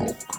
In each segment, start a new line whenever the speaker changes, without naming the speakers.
Central.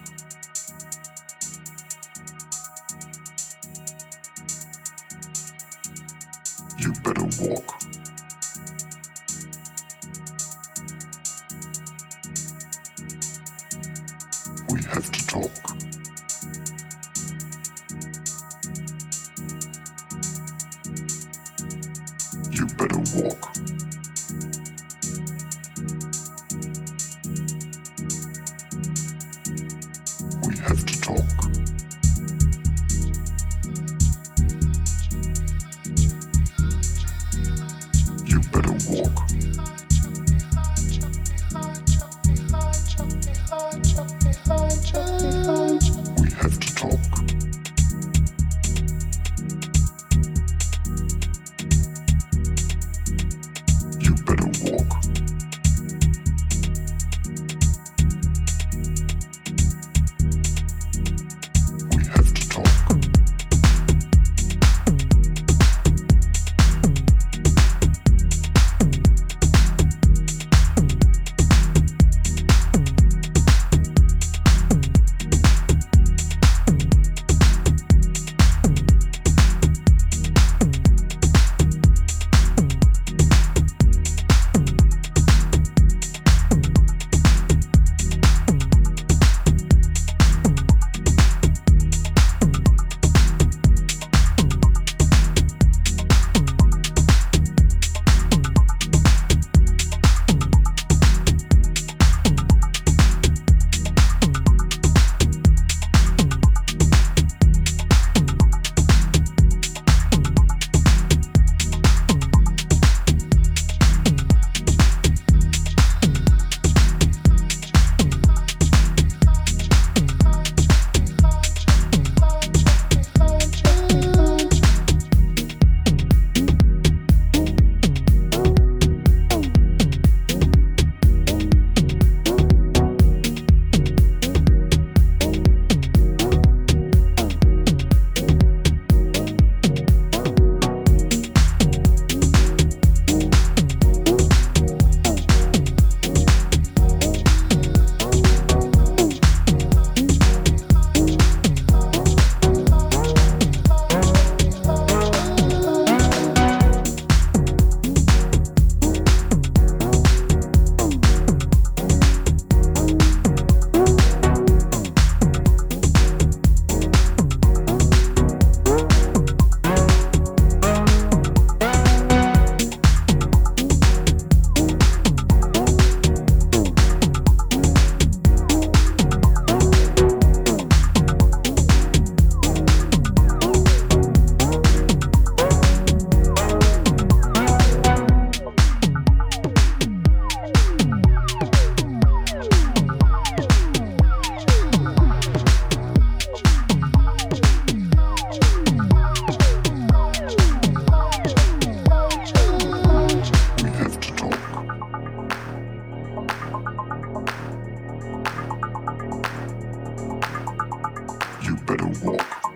better walk.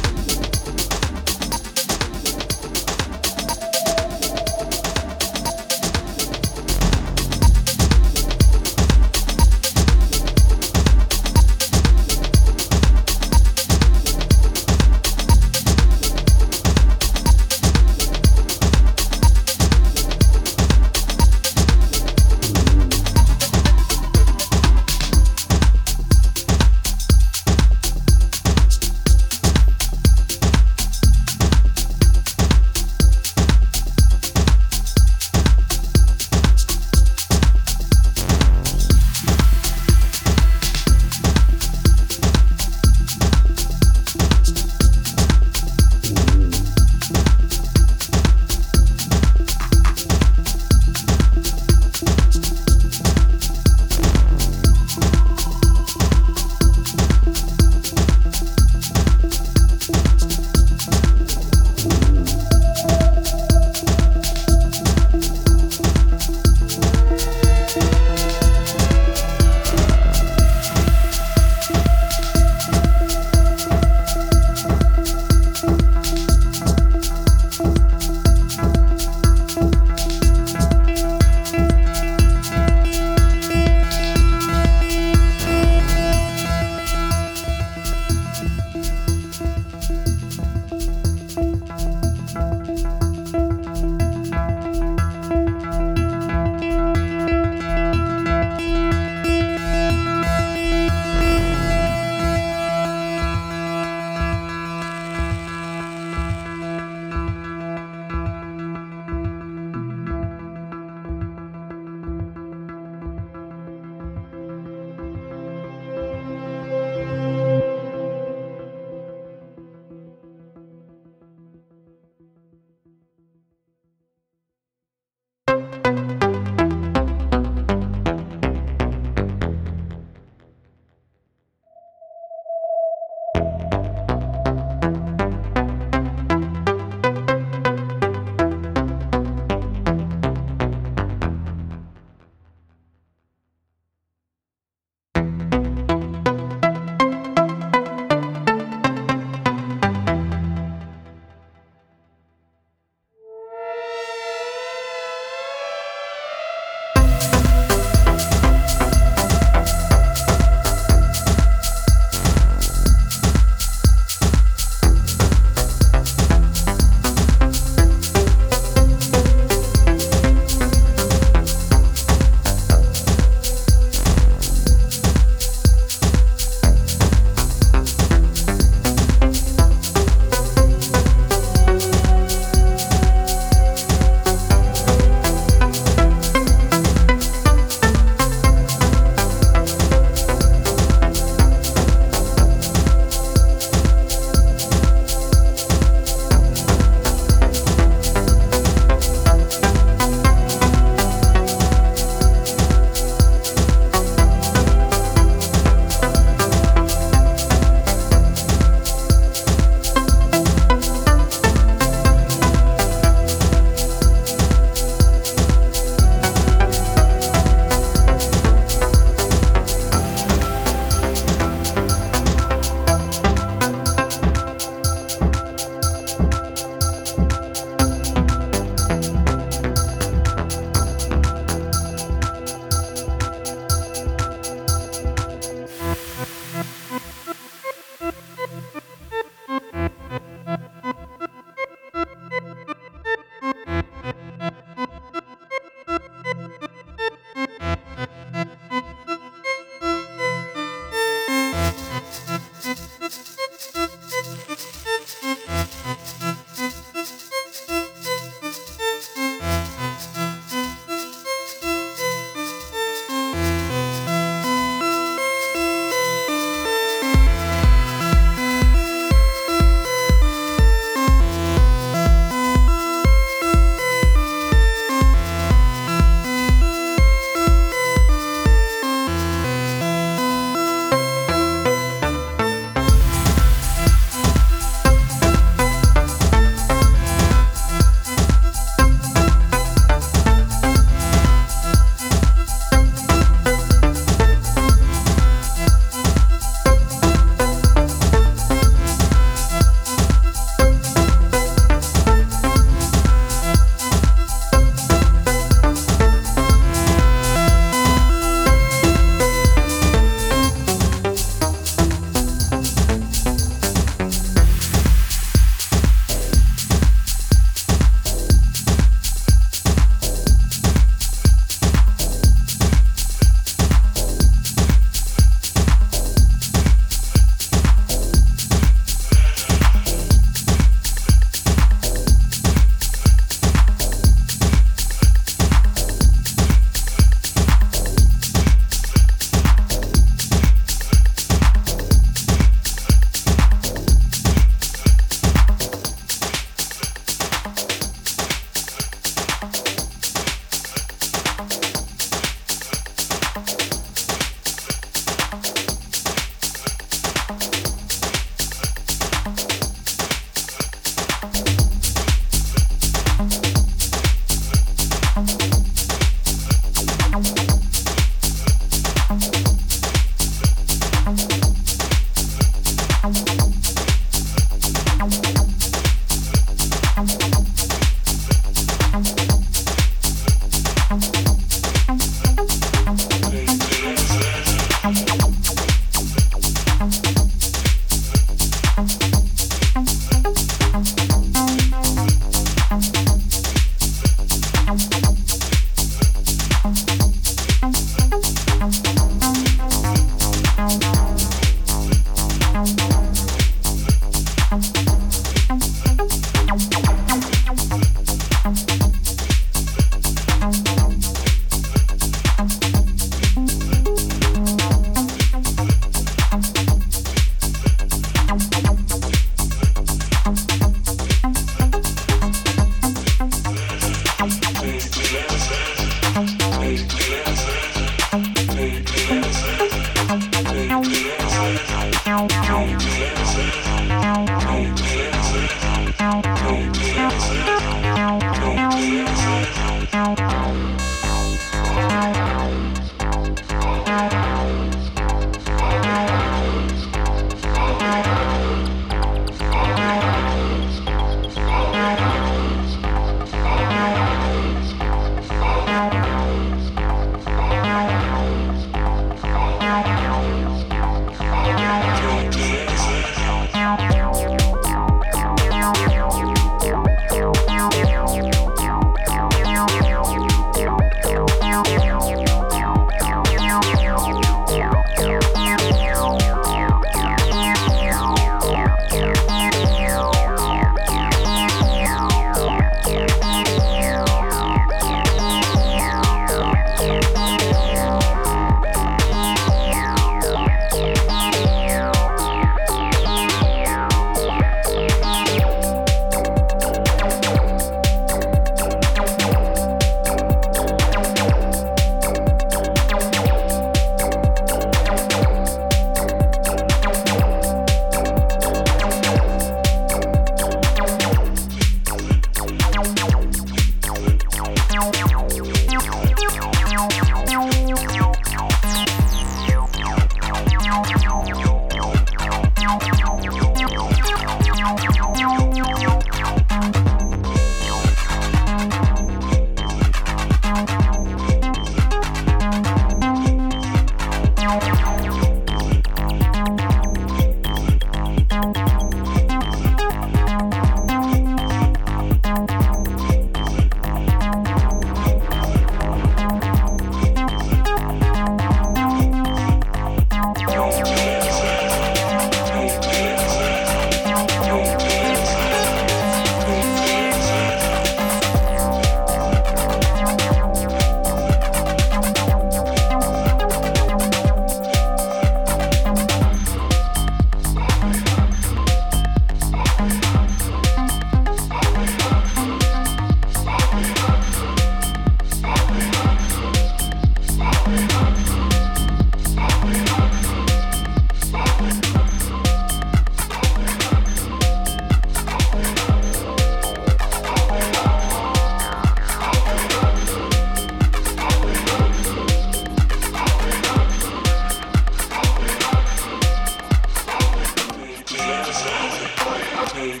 yo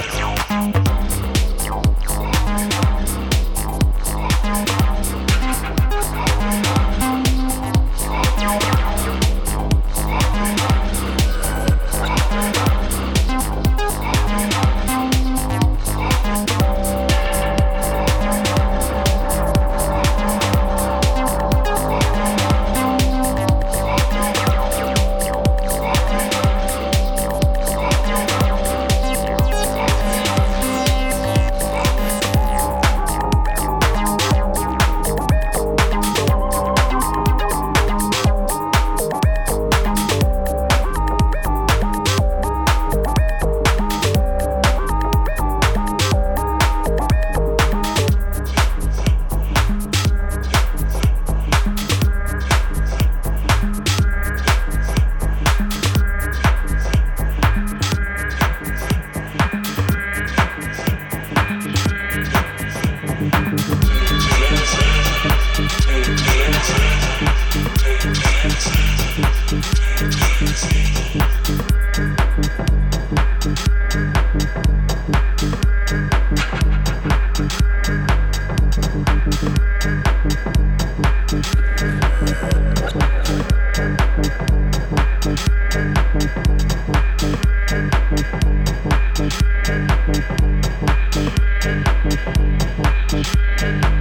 yo Thank you.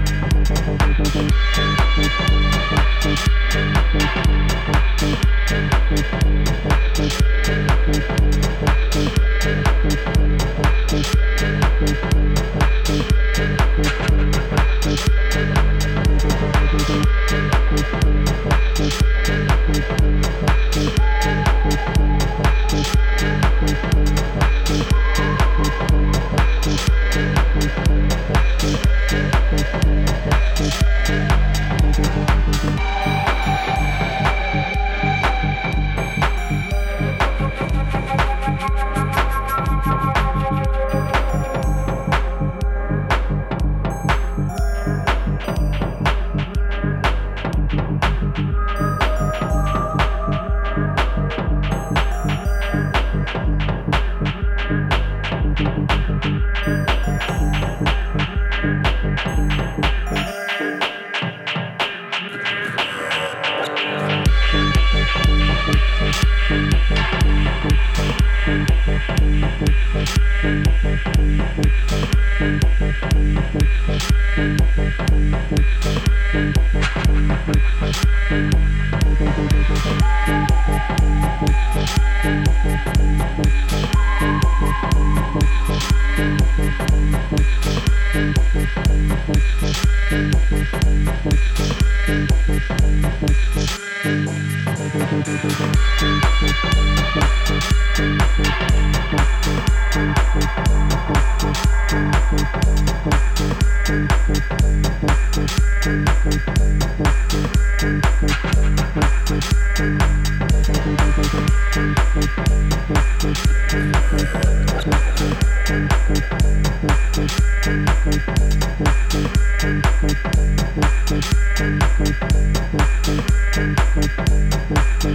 Thank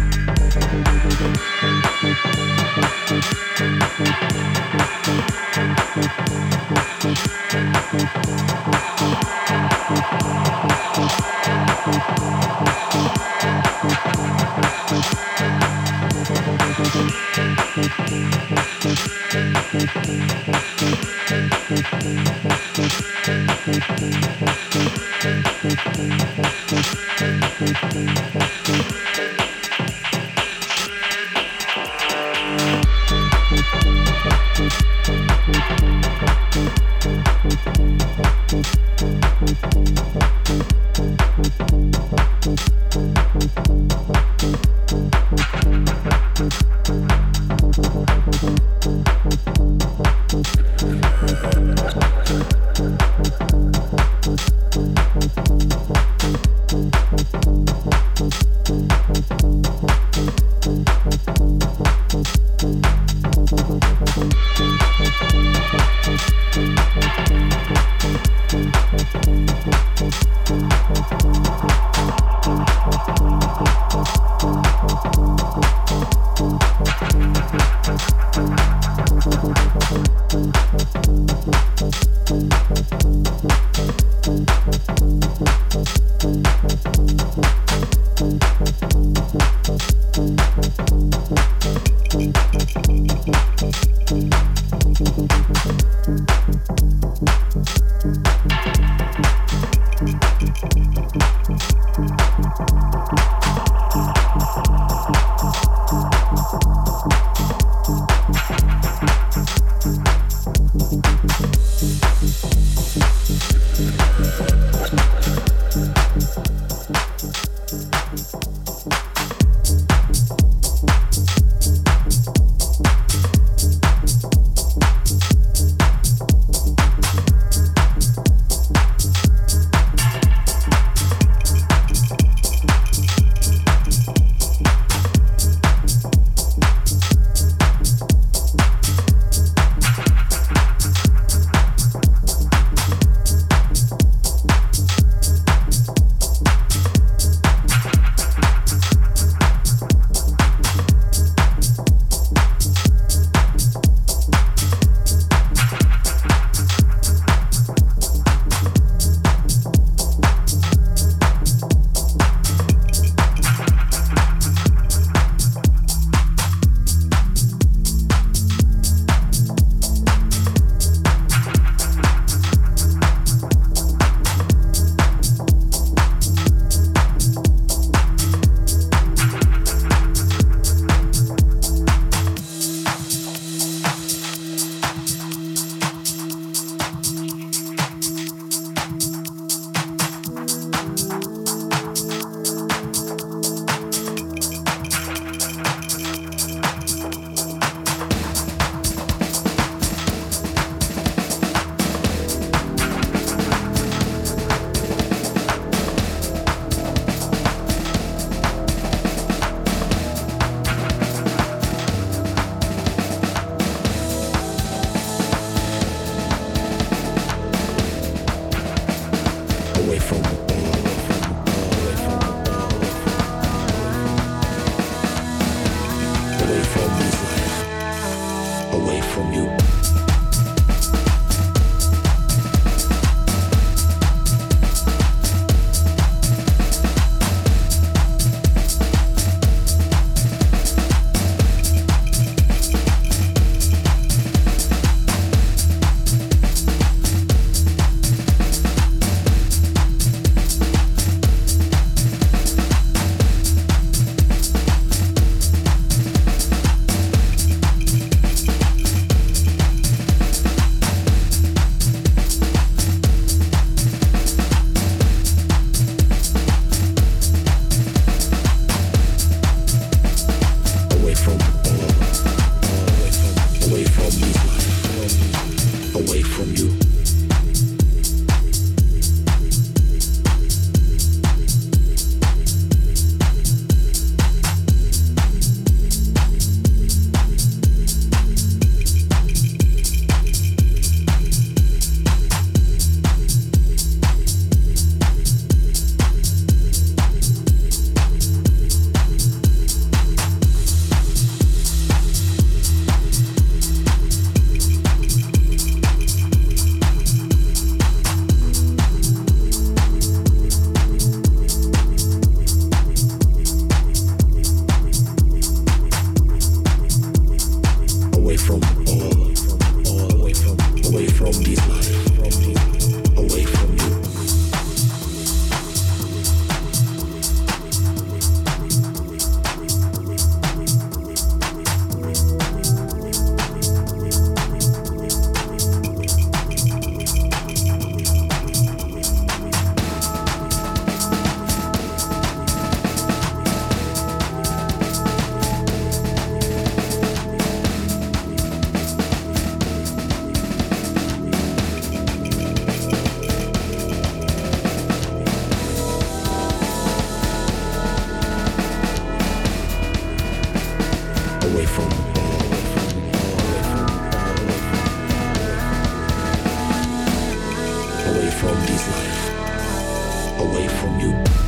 you.
from this life away from you.